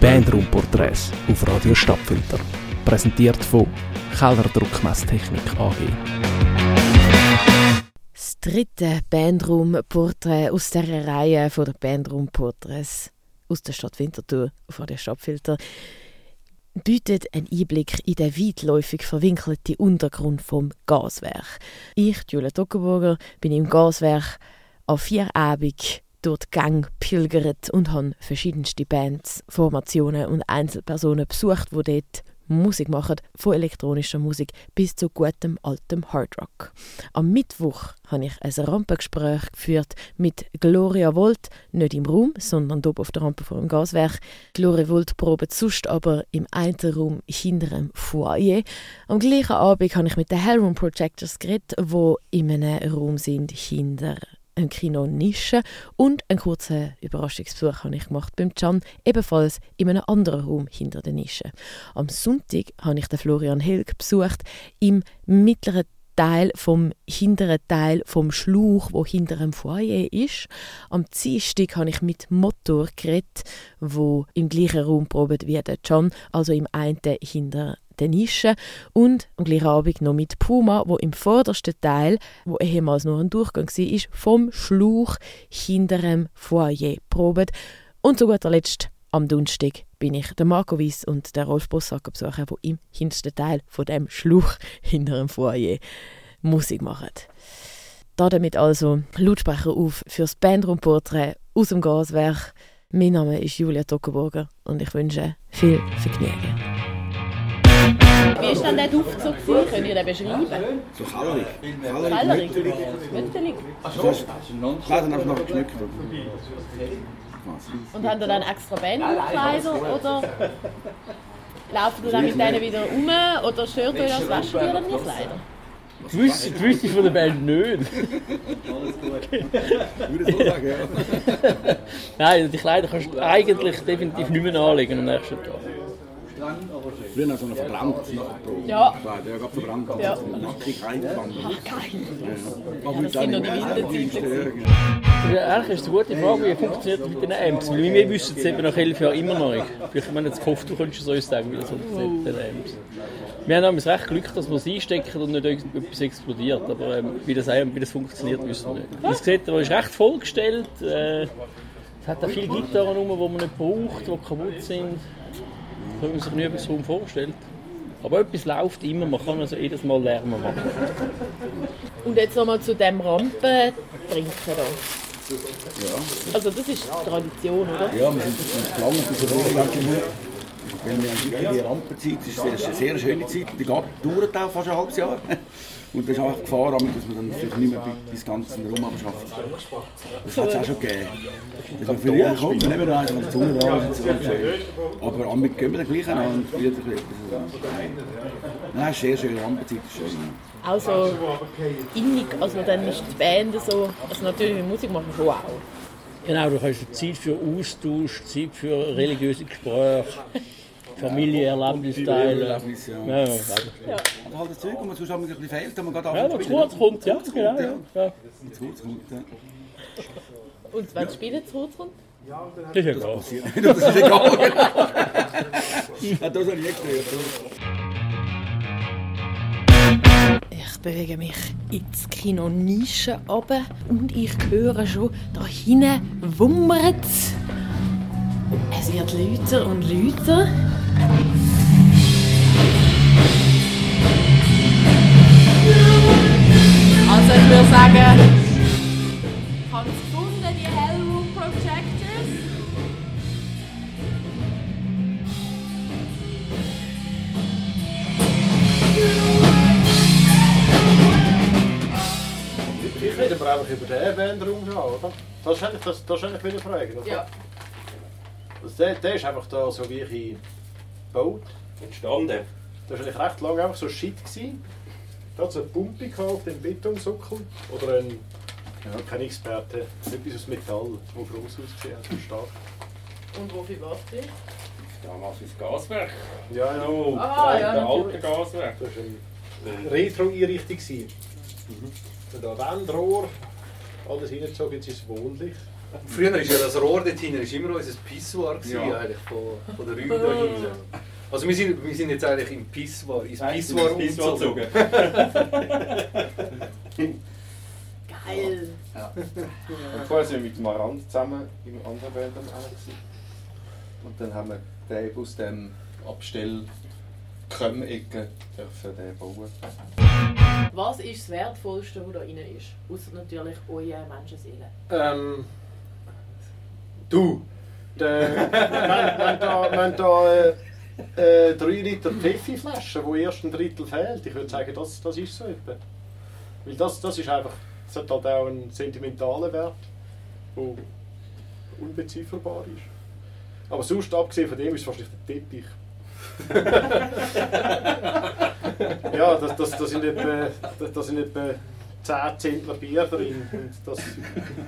Bandraumporträts auf Radio Stadtfilter. Präsentiert von Keller Druckmesstechnik AG. Das dritte Bandraumporträt aus der Reihe von der Bandraumporträts aus der Stadt Winterthur auf Radio Stadtfilter bietet einen Einblick in den weitläufig verwinkelten Untergrund vom Gaswerk. Ich, Julia Dockenburger, bin im Gaswerk an vier Abend durch die Gang pilgert und habe verschiedenste Bands, Formationen und Einzelpersonen besucht, die dort Musik machen, von elektronischer Musik bis zu gutem altem Hardrock. Am Mittwoch habe ich ein Rampengespräch geführt mit Gloria Volt, nicht im Raum, sondern dort auf der Rampe vor dem Gaswerk. Gloria Volt probt sonst aber im einen Raum hinter dem Foyer. Am gleichen Abend habe ich mit den Hellroom Projectors geredet, die in einem Raum sind hinter ein Kino Nische und einen kurzen Überraschungsbesuch habe ich gemacht beim Can, ebenfalls in einem anderen Raum hinter der Nische. Am Sonntag habe ich den Florian Hilg besucht im mittleren Teil vom hinteren Teil vom Schlauch, wo hinter dem Foyer ist. Am Dienstag habe ich mit Motor geredet, wo im gleichen Raum probiert wie der John, also im einen hinter der Nische und am gleichen Abend noch mit Puma, wo im vordersten Teil, wo ehemals nur ein Durchgang war, vom Schlauch hinter dem Foyer probiert. Und zu guter Letzt am Donnerstag bin ich der Marco Wies und der Rolf Bossacker besuchen, die im hintersten Teil von dem Schlauch hinter dem Foyer Musik machen. Damit also Lautsprecher auf fürs Bandraumporträt aus dem Gaswerk. Mein Name ist Julia Tockenburger und ich wünsche viel Vergnügen. Wie war denn der Duft so? Gewesen? Könnt ihr den beschreiben? So kellerig. Kellerig? Mütterlich? Das ist leider einfach noch geschmückt. Und haben ihr dann extra Bandkleider oder laufen ihr dann mit denen wieder um oder stört euch das? Waschen ihr dann die Kleider? Das wüsste, das wüsste ich von der Band nicht. Würde ich so sagen, ja. Nein, die Kleider kannst du eigentlich definitiv nicht mehr anlegen am nächsten Tag. Früher noch so eine verbrannt. Ja. Ja, gerade verbrannt. Ja. Nackig eingefangen. Ach, geil. Aber das sind noch die wilden. Ja, eigentlich ist es eine gute Frage, wie funktioniert das mit den Amps? Weil wir wissen es eben nach elf Jahren immer noch nicht. Vielleicht, ich meine, jetzt gehofft, du könntest es uns sagen, wie das funktioniert mit den Amps. Wir haben damals recht Glück, dass wir es einstecken und nicht etwas explodiert. Aber ähm, wie, das, wie das funktioniert, wissen wir nicht. Das sieht, er ist recht vollgestellt. Äh, es hat auch viele Gitarren rum, die man nicht braucht, die kaputt sind. Kann man sich nie etwas darum vorstellt. Aber etwas läuft immer, man kann also jedes Mal Lärm machen. Und jetzt nochmal zu dem Rampentrinken da. Also das ist Tradition, oder? Ja, wir sind lange auf dieser gemacht. Weil wir haben die Rampenzeit, das ist eine sehr, sehr schöne Zeit, die geht, dauert auch fast ein halbes Jahr. Und das ist einfach Gefahr, dass man dann vielleicht nicht mehr bis ganz in den Raum schafft. Das hat es auch schon gegeben. Dass man früher kommt, man nicht mehr rein, wenn die Sonne da ist. und so. Aber damit gehen wir dann gleich an und wieder etwas. Nein, Nein, es ist sehr schön, Rampenzeit ist schön. Also innig, also dann ist die Band so, also natürlich mit Musik machen schon auch. Genau, du hast Zeit für Austausch, Zeit für religiöse Gespräche, Familie, Erlebnisteile. Erlebnis, ja. Ja, ja, ja. Aber halt das Zeug, wo man sonst ein bisschen fehlt, wenn man gerade ja, was kurz kommt, ja, Kurz genau. kommt, Ja, ja. Wenn es kurz kommt, ja. Und wenn das Spielen zu kurz kommt? Das ist ja klar. Das ist egal. Ja, das habe ich nicht gehört. Ich bewege mich ins Kino Nische runter und ich höre schon, da hinten wummert es. wird lauter und lauter. Also ich würde sagen, ich habe es gefunden, die Hellroom Projectors. Ich rede aber einfach über den Bandraum schon, oder? Das ist eigentlich, das, das ist eigentlich wieder eine Frage, oder? Ja. Der, der ist einfach da so wie ich gebaut. Entstanden. Das war eigentlich recht lange einfach so Shit. Gewesen. Da hat es eine Pumpe gehabt auf dem Betonsockel. Oder ein, ja, kein Experte, etwas aus Metall, das gross ausgesehen hat, stark. Und wofür war es? Damals ist das Gaswerk. Ja, ja. Oh, Ah, ja, der alte. Gaswerk. Das war eine Retro-Einrichtung. gewesen. Und da Wandrohr, alles hineingezogen, jetzt ist es wohnlich. Früher war ja das Rohr dort hinten ist immer unser Pissoir gewesen, Ja. eigentlich von, von der Räume da hinten. Also wir sind, wir sind jetzt eigentlich im Pissoir, ins Pissoir umgezogen. Geil. Und vorher sind wir mit Marand zusammen im anderen Band am. Und dann haben wir den aus dem Abstell Kömm-Ecke dürfen den bauen. Was ist das Wertvollste, was da drin ist? Außer natürlich eure Menschenseele. Ähm, du, da äh, äh, 3 Liter Teffi-Flasche, wo erst ein Drittel fehlt, ich würde sagen, das, das ist so etwa. Weil das, das ist einfach, das hat halt auch einen sentimentalen Wert, der unbezifferbar ist. Aber sonst, abgesehen von dem, ist es wahrscheinlich der Teppich. ja, das, das, das, sind etwa, das sind etwa 10 Zentner Bier drin. Und das,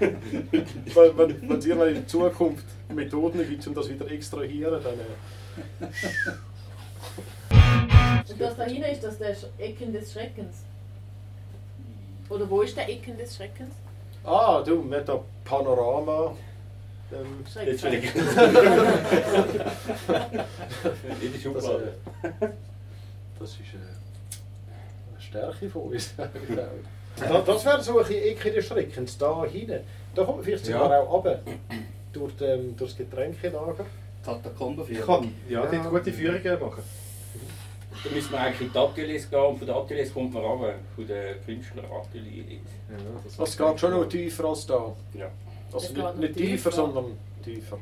wenn wenn- wenn es irgendwann in Zukunft Methoden gibt, um das wieder extrahieren, dann. Äh, Und das da hinten ist das der Ecken des Schreckens. Oder wo ist der Ecken des Schreckens? ah, du, haben da Panorama. Ähm, Schreckens. Jetzt will ich. In der Schublade. äh, das ist äh, eine Stärke von uns. das das wäre so ein bisschen Schreckens, da hinten. Da kommt man vielleicht sogar Ja. auch runter. Durch, ähm, durch das Getränkelager. Katakomben Ich kann ja, dort gute Führungen machen. Da müssen wir eigentlich in die Ateliers gehen und von den Ateliers kommt man runter, von den Künstlerateliers. Ja, das Das geht schon noch tiefer als da. Ja. Also nicht, nicht tiefer, tiefer. sondern tiefer.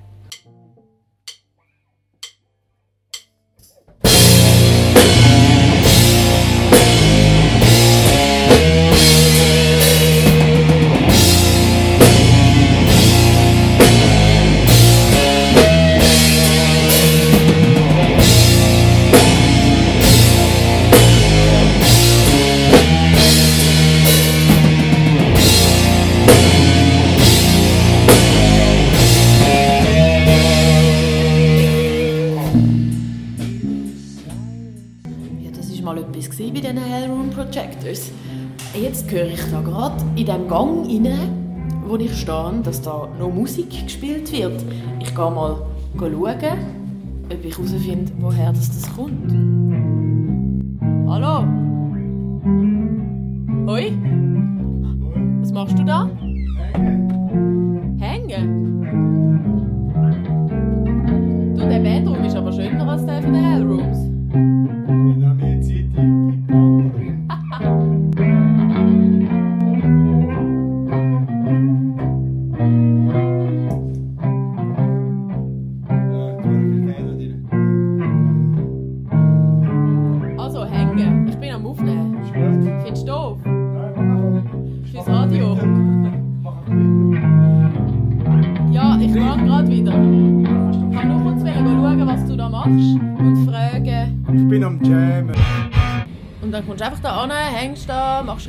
Gang rein, wo ich stehe, dass da noch Musik gespielt wird. Ich gehe mal schauen, ob ich herausfinde, woher das, kommt. Hallo?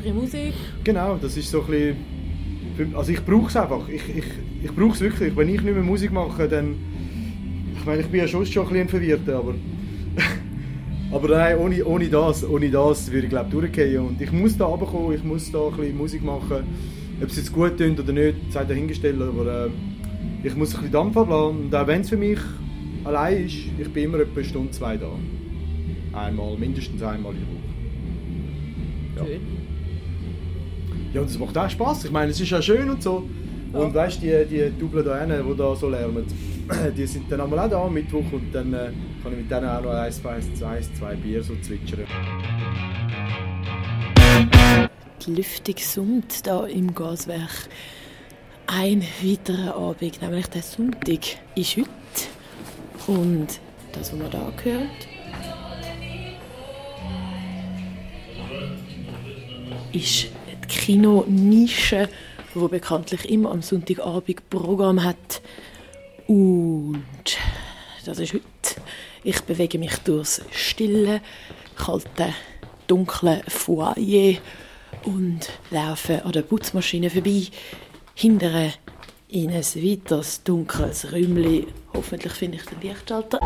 Da, machst ein bisschen Musik. Genau, das ist so ein bisschen... Also ich brauche es einfach. Ich, ich, ich brauche es wirklich. Wenn ich nicht mehr Musik mache, dann... Ich meine, ich bin ja schon schon ein bisschen ein Verwirrter, aber... aber nein, ohne, ohne das, ohne das würde ich glaube durchgehen. Und ich muss da runterkommen, ich muss da ein bisschen Musik machen. Ob es jetzt gut tönt oder nicht, sei dahingestellt. Aber äh, ich muss ein bisschen Dampf abladen. Und auch wenn es für mich allein ist, ich bin immer etwa eine Stunde, zwei da. Einmal, mindestens einmal in der Woche. Schön. Ja, und es macht auch Spaß. Ich meine, es ist ja schön und so. Und weißt du, die, die Double da hinten, die da so lärmen, die sind dann einmal auch da am Mittwoch und dann äh, kann ich mit denen auch noch ein, zwei, zwei, zwei Bier so zwitschern. Die Lüftung summt da im Gaswerk. Ein weiterer Abend, nämlich der Sonntag, ist heute. Und das, was man da gehört, ist Kino-Nische, die bekanntlich immer am Sonntagabend Programm hat. Und das ist heute. Ich bewege mich durchs stille, kalte, dunkle Foyer und laufe an der Putzmaschine vorbei. Hintere in ein weiteres dunkles Räumchen. Hoffentlich finde ich den Lichtschalter.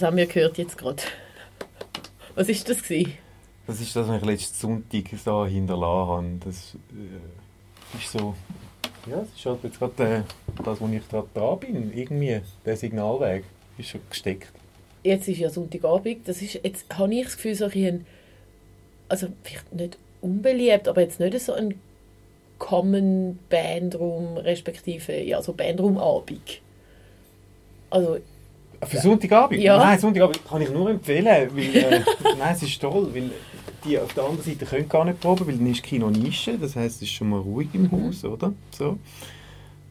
Was haben wir gehört jetzt gerade? Was ist das gewesen? Das ist das, was ich letzten Sonntag da hinterlassen habe. Das äh, ist so... Ja, das ist halt jetzt gerade äh, das, wo ich gerade dran bin. Irgendwie, der Signalweg ist schon gesteckt. Jetzt ist ja Sonntagabend. Das ist, jetzt habe ich das Gefühl, so ein, also vielleicht nicht unbeliebt, aber jetzt nicht so ein Common Bandraum, respektive ja, so Bandraumabend. Also, Für Sonntagabend? Ja. Nein, Sonntagabend kann ich nur empfehlen, weil äh, nein, es ist toll, weil die auf der anderen Seite können gar nicht proben, weil dann ist Kino Nische, das heisst, es ist schon mal ruhig im Haus, oder? So.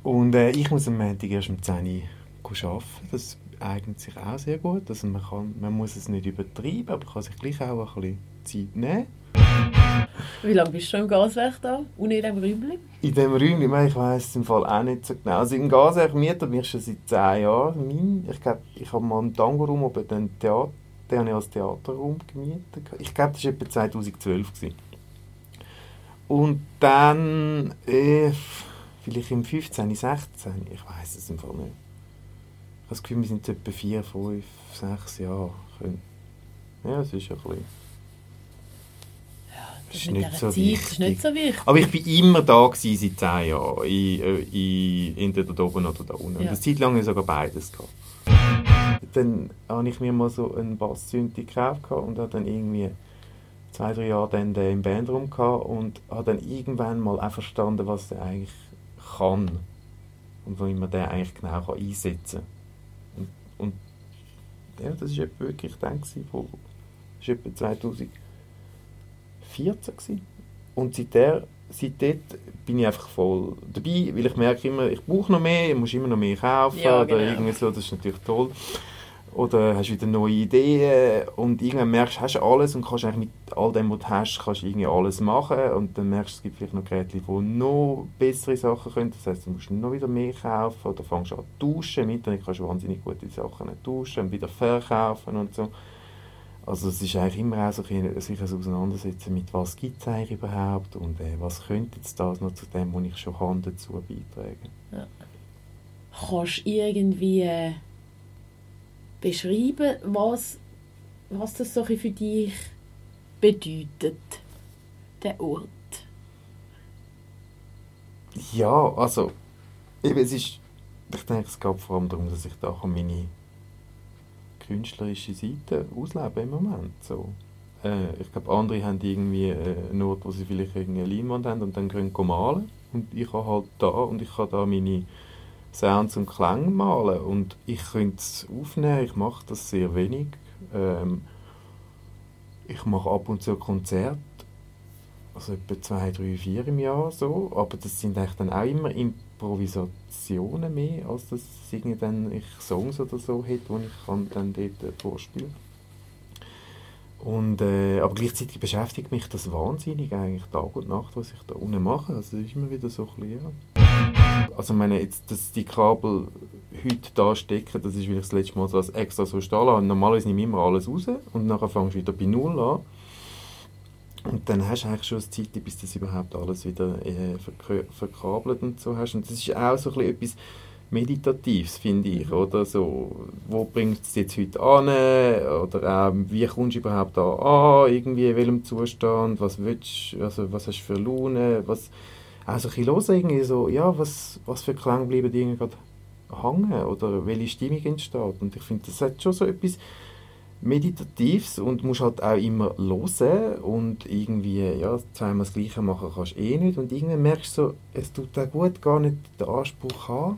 Und äh, ich muss am Montag erst um 10 Uhr arbeiten, das eignet sich auch sehr gut, also man, kann, man muss es nicht übertreiben, aber man kann sich gleich auch ein bisschen Zeit nehmen. Wie lange bist du schon im Gaswerk da? Und in diesem Räumchen? In diesem Räumchen, ich, weiss es im Fall auch nicht so genau. Also im Gaswerk mietet mich schon seit 10 Jahren. Ich glaube, ich habe mal einen Tango-Raum oben den Theater, den habe ich als Theaterraum gemietet. Ich glaube, das war etwa 2012. Gewesen. Und dann, äh, vielleicht im 15, 16, ich weiß es im Fall nicht. Ich habe das Gefühl, wir sind etwa 4, 5, 6 Jahre. Ja, es ist ein bisschen... Das ist nicht so Zeit ist nicht so wichtig. Aber ich bin immer da gewesen, seit 10 Jahren. Ich, äh, ich, entweder da oben oder da unten. Und Ja. eine Zeit lang sogar beides gehabt. Dann habe ich mir mal so einen Basszynthi gekauft und habe dann irgendwie zwei, drei Jahre dann den im Bandraum gehabt und habe dann irgendwann mal auch verstanden, was der eigentlich kann. Und wo ich mir den eigentlich genau kann einsetzen kann. Und, und ja, das war wirklich dann, gewesen, wo, das war etwa 2000 14 gewesen. Und seit, der, seit dort bin ich einfach voll dabei, weil ich merke immer, ich brauche noch mehr, ich muss immer noch mehr kaufen Ja, oder genau. irgendwie so, das ist natürlich toll. Oder hast wieder neue Ideen und irgendwann merkst du, hast du alles und kannst eigentlich mit all dem, was du hast, kannst du irgendwie alles machen und dann merkst du, es gibt vielleicht noch Geräte, die noch bessere Sachen können, das heißt, du musst noch wieder mehr kaufen oder fängst an zu tauschen, im Internet kannst du wahnsinnig gute Sachen tauschen und wieder verkaufen und so. Also es ist eigentlich immer auch so ein sich ein Auseinandersetzen mit was gibt es eigentlich überhaupt und äh, was könnte jetzt das noch zu dem, was ich schon habe, dazu beitragen. Ja. Kannst du irgendwie äh, beschreiben, was, was das so für dich bedeutet, der Ort? Ja, also eben, es ist, ich denke, es geht vor allem darum, dass ich da kann meine künstlerische Seite ausleben im Moment. So. Äh, ich glaube, andere haben irgendwie äh, einen Ort, wo sie vielleicht irgendeine Leinwand haben und dann können malen. Und ich habe halt da und ich kann da meine Sounds und Klänge malen. Und ich könnte es aufnehmen, ich mache das sehr wenig. Ähm, ich mache ab und zu Konzerte, also etwa zwei, drei, vier im Jahr so, aber das sind eigentlich dann auch immer Improvisationen mehr, als dass dann ich Songs oder so hätte, die ich kann dann dort äh, vorspielen und, äh, aber gleichzeitig beschäftigt mich das wahnsinnig eigentlich Tag und Nacht, was ich da unten mache. Also es ist immer wieder so ein bisschen, ja. Also ich meine, jetzt, dass die Kabel heute da stecken, das ist, weil ich das letzte Mal so als extra so stehen. Normalerweise nehme ich immer alles raus und nachher fangst du wieder bei Null an. Und dann hast du eigentlich schon eine Zeit, bis das überhaupt alles wieder äh, verkabelt und so hast. Und das ist auch so etwas Meditatives, finde ich, oder? So, wo bringt es jetzt heute an? Oder auch, wie kommst du überhaupt da an? Irgendwie, in welchem Zustand? Was willst du, also, was hast du für Laune? Was, auch so ein bisschen hören, irgendwie so, ja, was, was für Klang bleiben dir gerade hängen? Oder welche Stimmung entsteht? Und ich finde, das hat schon so etwas Meditatives und musst halt auch immer hören und irgendwie, ja, zweimal das Gleiche machen kannst eh nicht und irgendwann merkst du so, es tut auch gut gar nicht den Anspruch haben,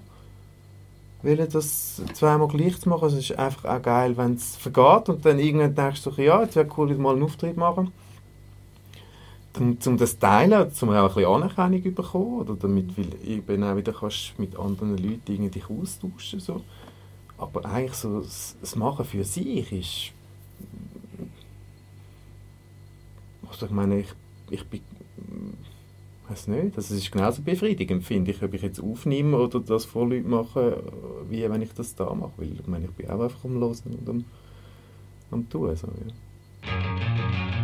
weil das zweimal gleich zu machen, es ist einfach auch geil, wenn es vergeht und dann irgendwann denkst du, ja, jetzt wäre cool, mal einen Auftritt machen. Um, um das teilen, um auch ein bisschen Anerkennung zu bekommen, oder damit weil eben auch wieder kannst mit anderen Leuten dich austauschen so. Aber eigentlich so, das, Machen für sich ist... Also ich meine, ich, ich bin... weiß nicht, das ist genauso befriedigend, finde ich, ob ich jetzt aufnehme oder das vor Leuten mache, wie wenn ich das da mache. Weil ich meine, ich bin auch einfach am Hören und am, am Tun. So, ja.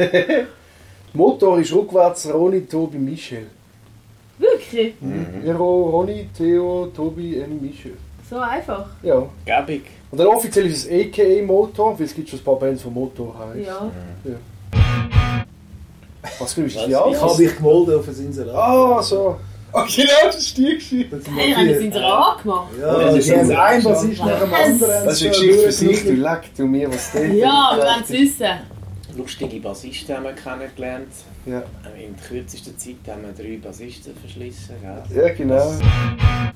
Motor ist rückwärts Ronny, Tobi, Michel. Wirklich? Ja, Ro- Ronny, Theo, Tobi, M, Michel. So einfach? Ja. Gäbig. Und dann offiziell ist es AKA Motor, weil es gibt schon ein paar Bands, die Motor heißen. Ja. ja. Was glaubst du, Was? alt? Ich habe mich gemeldet auf ein Inserat. Ah, so. Ah, genau, das ist die Geschichte. Hey, haben das Inserat gemacht? Ja, das ist ein ein Bassist nach dem Was? anderen. Das ist eine Geschichte für sich, du leck du mir, was der. Ja, wir wollen es wissen. Lustige Bassisten haben wir kennengelernt. Ja. In kürzester Zeit haben wir drei Bassisten verschlissen. Gell? Ja, genau.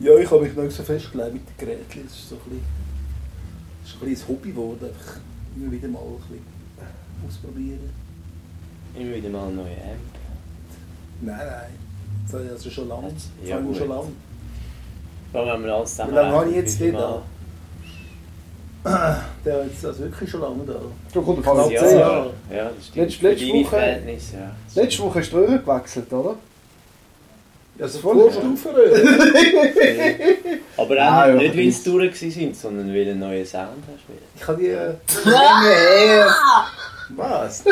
Ja, ich habe mich noch so festgelegt mit den Geräten. Das ist so ein bisschen, das ist ein, bisschen ein Hobby geworden. Einfach immer wieder mal ein bisschen ausprobieren. Immer wieder mal eine neue Amp. Nein, nein. Das also schon lange. Das Ja, schon lange. Allem, wenn wir alles Wie zusammen lange habe ich jetzt wie den da? Der ist jetzt also wirklich schon lange da. Du kommst auf zehn zehn. Ja, das stimmt. Letzte, letzte Woche. Ja. Letzte Woche hast du Röhre gewechselt, oder? Also voll. Aber auch Ah, ja, nicht, weil das- sie durch sind, sondern weil du einen neuen Sound hast. Ich habe die äh. Was?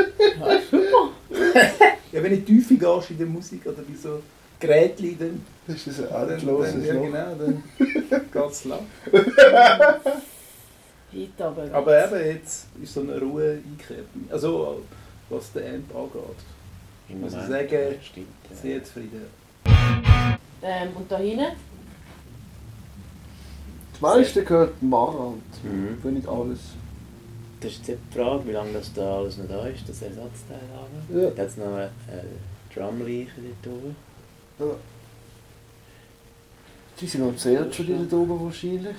ja, wenn du tiefer gehst in der Musik oder bei so Geräten, dann. Das ist ein endloses dann, ja, Loch. genau, dann geht es lang. Heute aber. Aber eben, jetzt ist so eine Ruhe eingekehrt. Also, was den Amp angeht. Im Muss ich Moment, sagen, stimmt, ja. sehr zufrieden. Ähm, und da hinten? Das meiste gehört Marant, Mhm. wenn nicht alles. Das ist jetzt die Frage, wie lange das da alles noch da ist, das Ersatzteil haben. Ja. Da hat es noch eine, eine Drumleiche dort oben. Ja. Die sind am Search schon die da oben wahrscheinlich.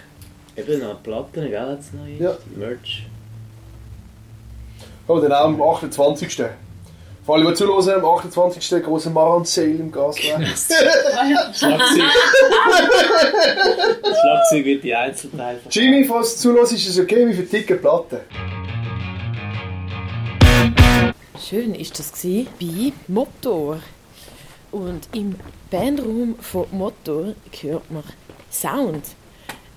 Eben noch Platten, gell, es noch ist. Ja. Merch. Aber dann auch am 28. Für alle, die zuhören, am 28. große Marant-Sale im Gaswerk. Schlagzeug. Schlagzeug wird die Einzelteile. Jimmy, falls du zuhörst, ist es okay, wie für dicke Platten. Schön ist das gsi bei Motor. Und im Bandraum von Motor hört man Sound.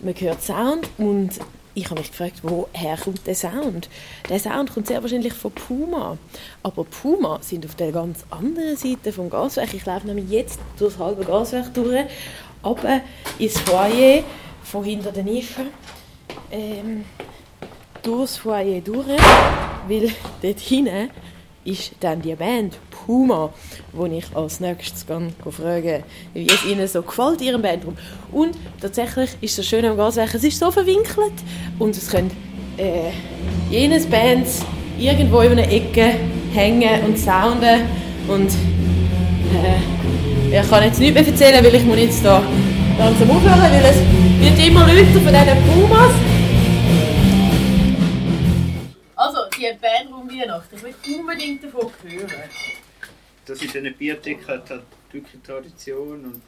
Man hört Sound und ich habe mich gefragt, woher kommt der Sound? Der Sound kommt sehr wahrscheinlich von Puma. Aber Puma sind auf der ganz anderen Seite vom Gaswerk. Ich laufe nämlich jetzt durch das halbe Gaswerk durch, aber ins Foyer von hinter der Nische. Ähm, durchs Foyer durch, weil dort hinten ist dann die Band Puma, wo ich als nächstes kann fragen wie es ihnen so gefällt, ihrem Bandraum. Und tatsächlich ist das Schöne am Gaswerk, es ist so verwinkelt und es können äh, jenes Bands irgendwo in einer Ecke hängen und sounden und äh, ich kann jetzt nichts mehr erzählen, weil ich muss jetzt da langsam aufhören, weil es wird immer lauter von diesen Pumas. Also, die Bandraum Weihnachten, ich will unbedingt davon hören. Das in diesen Bierdecken hat halt wirklich Tradition und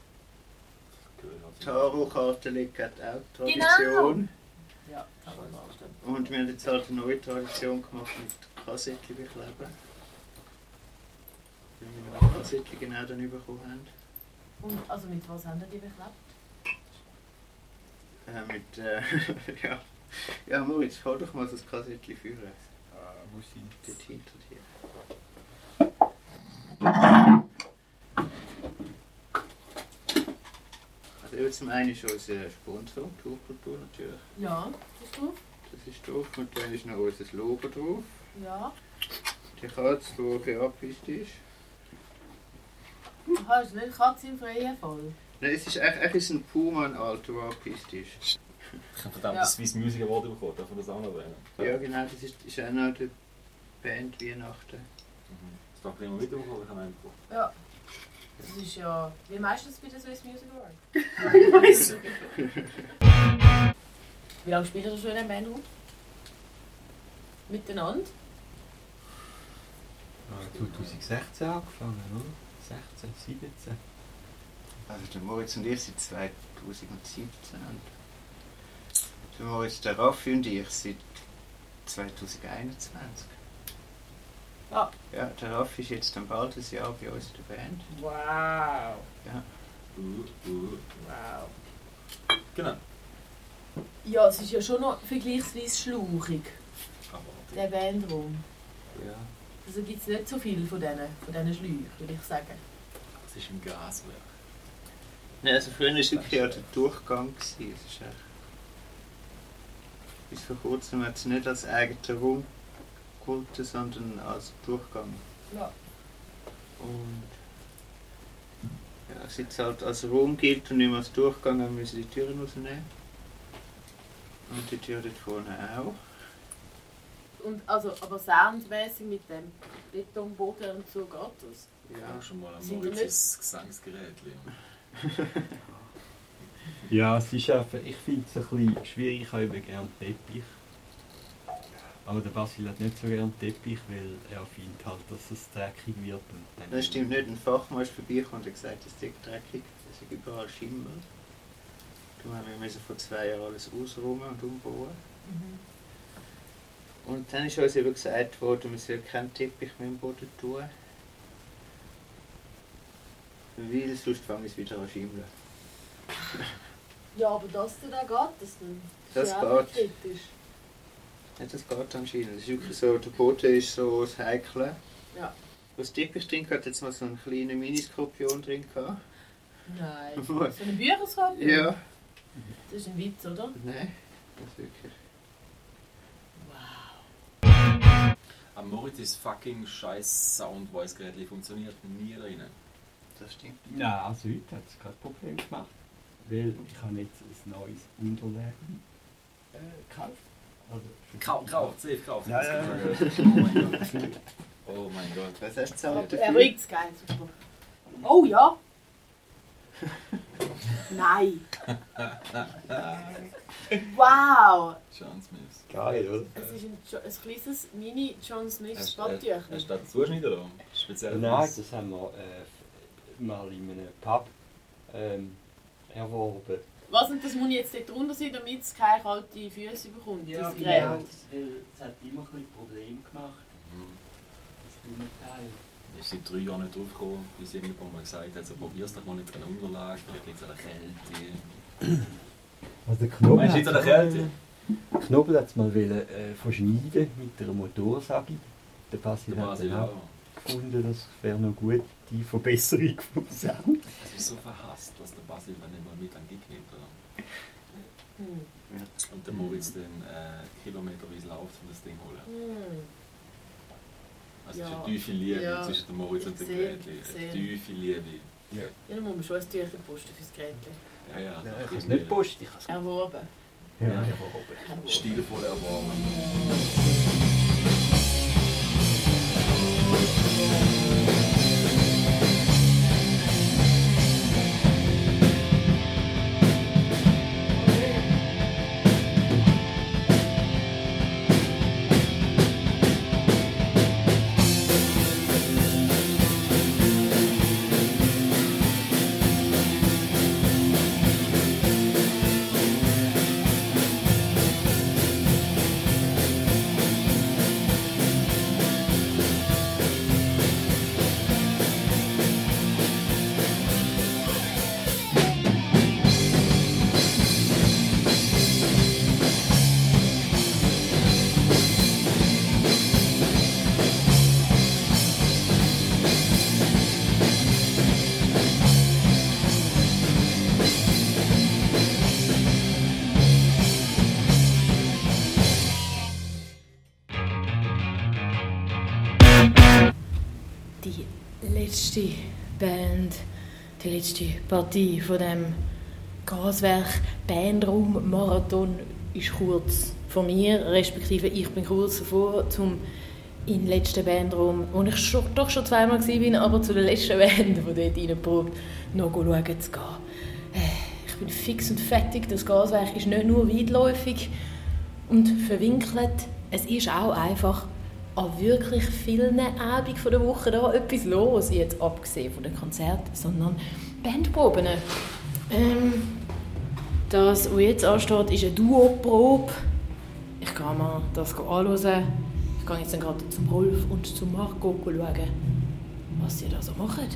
Tarotkarten legen hat auch Tradition. Ja, Und wir haben jetzt halt eine neue Tradition gemacht mit Kassettchen bekleben. Weil wir noch Kassettchen genau dann bekommen haben. Und also mit was haben die beklebt? Äh, mit, äh, ja. Ja, Moritz, fahr doch mal das Kassettchen führen. Ah, wo sind Dort hinter dir. Also jetzt zum einen ist unser Sponsor, Tourkultur natürlich. Ja, das ist drauf. Das ist drauf und dann ist noch unser Logo drauf. Ja. Die Katze, die geabpist ist. Aha, ist nicht Katze im freien Fall. Nein, es ist eigentlich, ein Puma, ein alter, der ist. Ich habe verdammt Ja. das Swiss Music Award bekommen, darf man das auch noch erwähnen? Ja genau, das ist, ist auch noch die Band Weihnachten. Das ich immer wieder bekommen, ich habe einen bekommen. Ja. Das ist ja wie meistens bei der Swiss Music Award. Wie lange spielt ihr schon in einem Bandroom? Miteinander? 2016 angefangen, oder? 16, 17. Also der Moritz und ich sind 2017 und der Moritz, der Raffi und ich sind 2021. Ja. Ja, der Raffi ist jetzt ein bald ein Jahr bei uns in der Band. Wow. Ja. Wow. Genau. Ja, es ist ja schon noch vergleichsweise schlauchig, der Bandraum. Ja. Also gibt es nicht so viel von diesen, von diesen Schläuchen, würde ich sagen. Das ist im Gaswerk. Nein, also früher war es wirklich auch der Durchgang. Gewesen. Es ist echt bis vor kurzem hat es nicht als eigener Raum gegolten, sondern als Durchgang. Ja. Und ja, seit es halt als Raum gilt und nicht mehr als Durchgang, wir müssen die Türen rausnehmen. Und die Tür dort vorne auch. Und also, aber soundmäßig mit dem Betonboden und so geht das. Ja, schon mal ein wir Moritzes Gesangsgerät. Ja, es ist einfach, ich finde es ein bisschen schwierig, ich habe eben gerne Teppich. Aber der Basil hat nicht so gerne Teppich, weil er findet halt, dass es dreckig wird. Und dann Das stimmt nicht, ein Fachmann ist vorbeigekommen und hat gesagt, es ist dreckig, es ist überall Schimmel. Darum haben wir müssen vor zwei Jahren alles ausräumen und umbauen. Und dann ist uns eben gesagt worden, wir sollen keinen Teppich mehr im Boden tun. Weil sonst fange ich wieder an schimmeln. Ja, aber das dann auch geht, das dann Das ja geht. kritisch. Ja, das geht anscheinend. Es ist wirklich so, der Boden ist so das Heikle. Ja. Was Teppich drin hat, jetzt mal so einen kleinen Miniskorpion drin gehabt. Nein. So eine Bücherskopie? Ja. Das ist ein Witz, oder? Nein, das ist wirklich. Am Moritz ist fucking scheiß Sound-Voice-Gerät funktioniert nie drinnen. Das stimmt. Nein, also heute hat es kein Problem gemacht. Weil ich habe jetzt ein neues Unterlegen äh, gekauft. Kau- Kauft, safe kauft. Ja, ja, ja. Oh mein Gott. Oh mein Gott. Was hast du Aber gezahlt er riecht geil, super. Oh ja! Nein! Wow! John Smith. Geil, oder? Es ist ein, Jo- ein kleines Mini-John Smith Spatüchchen. hast du das zuschneiden lassen? Speziell Nein, das? das haben wir äh, mal in einem Pub ähm, erworben. Was und das muss jetzt dort drunter sein, damit es keine kalten Füße bekommt, Ja, das genau. Gerät. Es hat immer ein Probleme gemacht. Das dünne Teil. Ich bin seit drei Jahren nicht draufgekommen, bis irgendjemand mal gesagt hat, so, probier's doch mal mit einer Unterlage, vielleicht liegt es der Kälte. Also der Knobel Meinst du der Kälte? Der Knobel hat es mal wollen, äh, verschneiden mit einer Motorsage. Der Basil hat auch auch. gefunden, das wäre noch gut, die Verbesserung vom Sound. Es ist so verhasst, was der Basil dann nicht mal mit an Gig nimmt. Oder? Hm. Und der Moritz dann äh, kilometerweise läuft und das Ding holen. Hm. Also es ist Ja. eine tiefe Liebe Ja. zwischen dem Moritz und dem Gretli. Eine tiefe Liebe. Ja, Ja, dann muss man schon ein Tüchchen posten fürs Gerät. ja. ja, ich habe es nicht gepostet, ich habe es Erworben. Ja, erworben. Stilvoll erworben. Letzte Partie von dem Gaswerk Bandraum Marathon ist kurz vor mir, respektive ich bin kurz davor zum in den letzten Bandraum, wo ich schon, doch schon zweimal war, aber zu der letzten Band, die dort reinprobt, noch schauen zu gehen. Äh, Ich bin fix und fertig, das Gaswerk ist nicht nur weitläufig und verwinkelt, es ist auch einfach an wirklich vielen Abenden der Woche da etwas los, jetzt abgesehen von den Konzerten, sondern Bandproben. Ähm, das, was jetzt ansteht, ist eine Duo-Probe. Ich kann mir das anschauen. Ich gehe jetzt gerade zum Rolf und zum Marco schauen, was sie da so machen.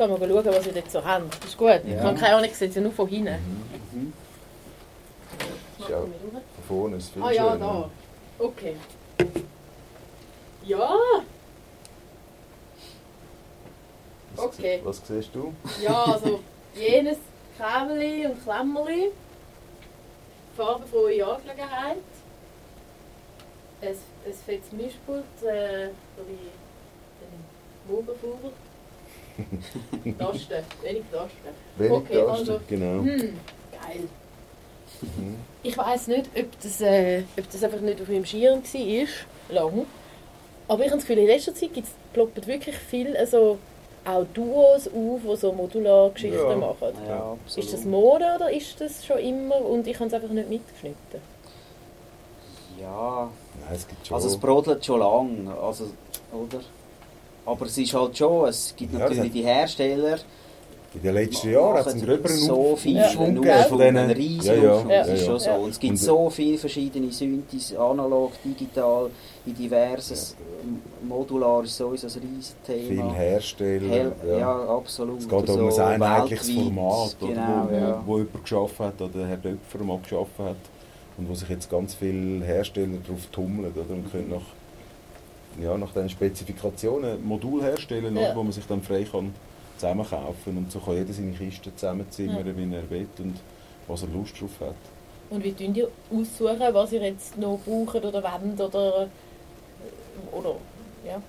Kann mal schauen, was ihr dort so habt. Das ist gut. Ich Ja. habe keine Ahnung, ich sehe es ja nur von hinten. Mhm. Ist ja von vorne ist viel Ah ja, schöner. da. Okay. Ja, Was Okay. sie- Was siehst du? ja, also jenes Kämmerli und Klemmerli. Farbenfrohe Angelegenheit. Ein, ein fettes Mischpult äh, für die den Mogenfuber. Tasten, wenig Tasten. Wenig okay, Tasten, also, genau. Hm, geil. Mhm. Ich weiß nicht, ob das, äh, ob das einfach nicht auf meinem Schirm war, lang. Aber ich habe das Gefühl, in letzter Zeit gibt's, ploppen wirklich viel also auch Duos auf, die so Modulargeschichten Ja. machen. Ja, ist das Mode oder ist das schon immer und ich habe es einfach nicht mitgeschnitten? Ja. Nein, es gibt schon. Also es brodelt schon lang, also, oder? Aber es ist halt schon, es gibt Ja, natürlich hat- die Hersteller, In den letzten Jahren hat es einen gröberen so viel Aufschwung gegeben von denen. riesen Ja, ja, ja, ja. schon so. Und es gibt Und- so viele verschiedene Synthes, analog, digital, in diverses, modular ist sowieso ein riesen Thema. Viele Hersteller. Hell, ja. ja. absolut. Es geht um So ein einheitliches Format, oder, Genau, wo, ja. wo jemand geschaffen hat oder Herr Döpfer mal geschaffen hat und wo sich jetzt ganz viele Hersteller darauf tummeln oder, und können nach, ja, nach diesen Spezifikationen ein Modul herstellen, Ja. wo man sich dann frei kann zusammenkaufen und so kann jeder seine Kiste zusammenzimmern, Ja. wie er will und was er Lust drauf hat. Und wie tun ihr aussuchen, was ihr jetzt noch braucht oder wollt oder, oder, ja.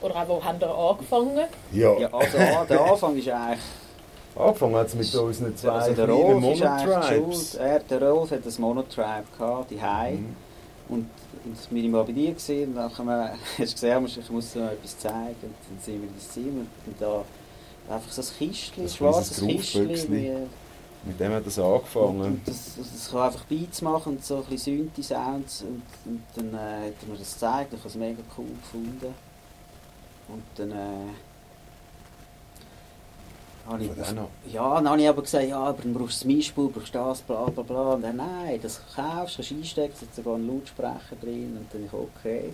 oder auch wo habt ihr angefangen? Ja. Ja, also der Anfang ist eigentlich... Angefangen hat es mit unseren zwei Also der kleinen Rolf Monotribes. schuld. Er, der Rolf hat ein Monotribe gehabt, die Mhm. Und, und waren mal bei dir gesehen, und dann haben wir, hast gesehen, ich muss dir noch etwas zeigen. Und dann sind wir ins Zimmer und da einfach so ein Kistchen, ein schwarzes Kistchen. Graufbüchsli. wie- Mit dem hat es angefangen. Und das, das, das kann einfach Beats machen und so ein bisschen Synthi-Sounds. Und, und dann äh, hat er mir das gezeigt, ich habe es mega cool gefunden. Und dann äh, habe ich, noch. ja, dann habe ich aber gesagt, ja, aber dann brauchst du das Mischpult, brauchst du das, bla bla bla. Und dann, nein, das kaufst, kannst einstecken, es hat sogar einen Lautsprecher drin. Und dann ich, okay.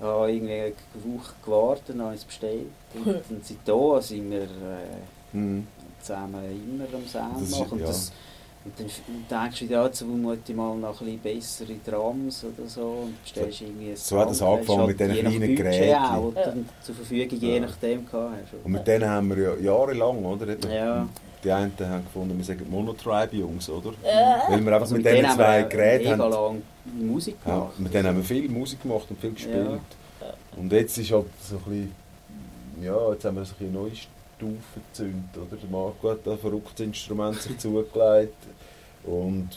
Ich habe irgendwie eine Woche gewartet, dann habe ich es bestellt. Und dann seitdem sind wir äh, Mhm. zusammen immer am Sound Das ist- machen. Und, ja. das, und dann denkst du wieder, dazu muss ich mal noch ein bisschen bessere Drums oder so und bestellst irgendwie ein So hat es Sound- angefangen mit diesen nach kleinen Geräten. auch, oder Ja. zur Verfügung je Ja. nachdem gehabt hast. Und mit denen haben wir ja jahrelang, oder? Ja. Die einen haben gefunden, wir sagen Monotribe-Jungs, oder? Ja. Weil wir einfach Also mit mit diesen denen zwei Geräten haben. lang Musik Ja, gemacht. mit denen haben wir viel Musik gemacht und viel gespielt. Ja. Und jetzt ist halt so ein bisschen, ja, jetzt haben wir so ein bisschen eine neue Stufe gezündet, oder? Der Marco hat da ein verrücktes Instrument sich zugelegt und,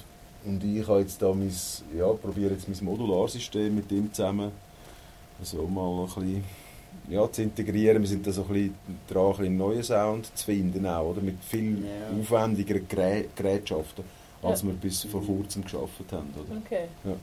und ich habe jetzt da mein, ja, probiere jetzt mein Modularsystem mit ihm zusammen so mal ein bisschen ja, zu integrieren. Wir sind da so ein bisschen dran, ein bisschen einen neuen Sound zu finden auch, oder? Mit viel Ja. aufwendigeren Gerä Gerätschaften, als Ja. wir bis vor kurzem geschafft haben, oder? Okay. Ja.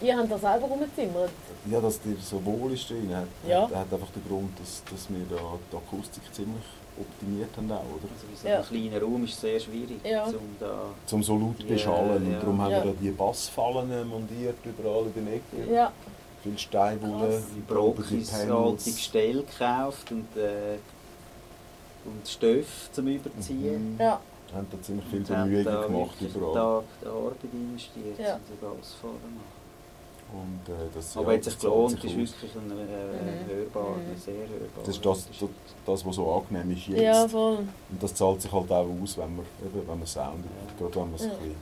Ihr habt da selber rumgezimmert? Ja, dass dir so wohl ist drin, hat, Ja. hat, hat einfach den Grund, dass, dass wir da die Akustik ziemlich optimiert haben auch, oder? Also in so einem kleinen Raum ist es sehr schwierig, Ja. um da... Zum so laut Ja, beschallen. ja. Und darum haben Ja. wir da die Bassfallen montiert, überall in den Ecken. Ja. Viel Steinwolle, Die Brokis alte Gestell gekauft und, äh, und Stoff zum Überziehen. Mhm. Ja. Haben da ziemlich viel haben Bemühungen gemacht überall. Tag der Arbeit investiert, Ja. um das alles vorzumachen. Und, äh, das, Aber ja, hat sich gelohnt, sich ist aus. wirklich ein, äh, hörbar, Mhm. sehr hörbar. Das ist das, das, das, was so angenehm ist jetzt. Ja, voll. Und das zahlt sich halt auch aus, wenn man, eben, wenn man Sound Gerade wenn man es Ja. ein bisschen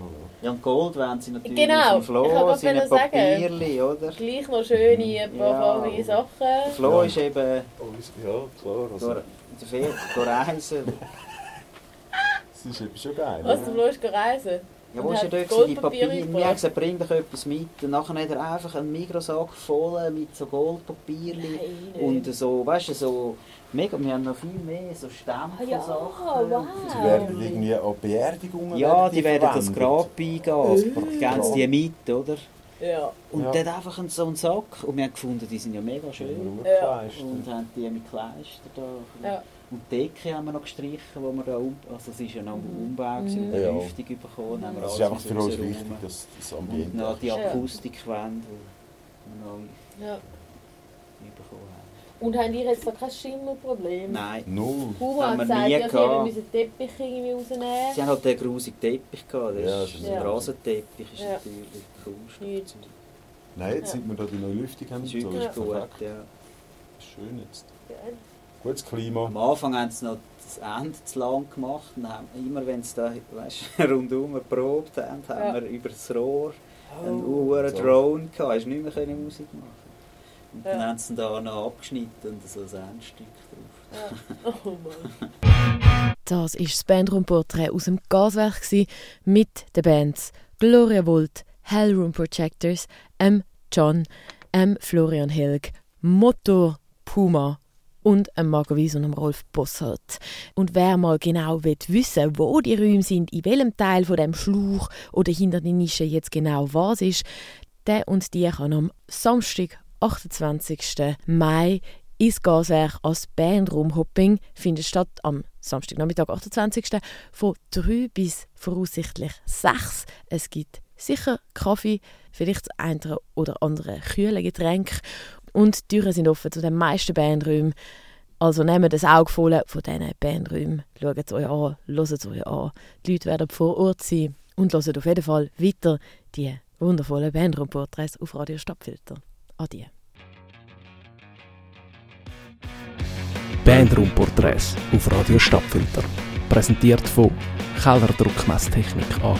hat. Ja, und Gold wollen sie natürlich Genau, auf dem ich Flo, wollte seine gerade sagen. Papierli, oder? Gleich noch schöne, ein paar Ja. farbige Sachen. Der Flo ist eben... Ja, klar. Also, der Fer- durch Reisen. das ist eben schon geil. Was, du willst reisen? Ja, wo ist denn dort die Goldpapier Papiere? Wir haben gesagt, bring doch etwas mit. Und nachher hat er einfach einen Mikrosack voll mit so Goldpapierli. Nein, Und so, weißt du, so... Mega, wir haben noch viel mehr, so Ah ja, wow. Die werden irgendwie an Beerdigungen Ja, die werden das. Grab eingehen. Äh. Geben sie die mit, oder? Ja. Und Ja. hat einfach einen- so einen Sack. Und wir haben gefunden, die sind ja mega schön. Ja. Und haben die mit Kleister da. Ja. Und die Decke haben wir noch gestrichen, wo wir da um... Also es ist ja noch ein Umbau, gewesen, Mhm. eine Ja. Lüftung bekommen. haben wir Es ist alles einfach für uns wichtig, dass das Und Ambiente noch die Ja. Akustikwände, die wir noch Ja. bekommen haben. Und haben ihr jetzt da kein Schimmelproblem? Nein. Null. Haben hat wir gesagt, nie ja, sie gehabt. müssen den Teppich irgendwie rausnehmen. Sie haben halt den grusigen Teppich gehabt. Das Ja, ist, ein ist- Rasenteppich ist Ja. natürlich Kunst. Nein, jetzt seit wir da die neue Lüftung haben, Das und ist so, wirklich ist gut, ja. Schön jetzt. Geil. Gutes Klima. Am Anfang haben sie noch das Ende zu lang gemacht. Und haben, immer wenn sie da weißt, rundum geprobt haben, haben Ja. wir über das Rohr einen Oh. hohen So. Drone gehabt. Hast nicht mehr können Musik machen Und dann Ja. haben sie da noch abgeschnitten und so ein Endstück drauf. Ja. Oh Mann. Das war das Bandroom-Porträt aus dem Gaswerk gsi mit den Bands Gloria Volt, Hellroom Projectors, M. John, M. Florian Helg, Motor, Puma und einem Marco Wies und einem Rolf Bossart. Und wer mal genau will wissen wo die Räume sind, in welchem Teil von dem Schlauch oder hinter der Nische jetzt genau was ist, der und die kann am Samstag, 28. Mai ins Gaswerk als Bandroom-Hopping findet statt am Samstagnachmittag, 28. von 3 bis voraussichtlich 6. Es gibt sicher Kaffee, vielleicht eine oder andere kühle Getränk und die Türen sind offen zu den meisten Bandräumen. Also nehmt das Auge voll von diesen Bandräumen. Schaut es euch an, hört es euch an. Die Leute werden vor Ort sein und hört auf jeden Fall weiter die wundervollen Bandroom-Porträts auf Radio Stadtfilter. Adieu. Bandroom-Porträts auf Radio Stadtfilter. Präsentiert von Keller Druckmesstechnik AG.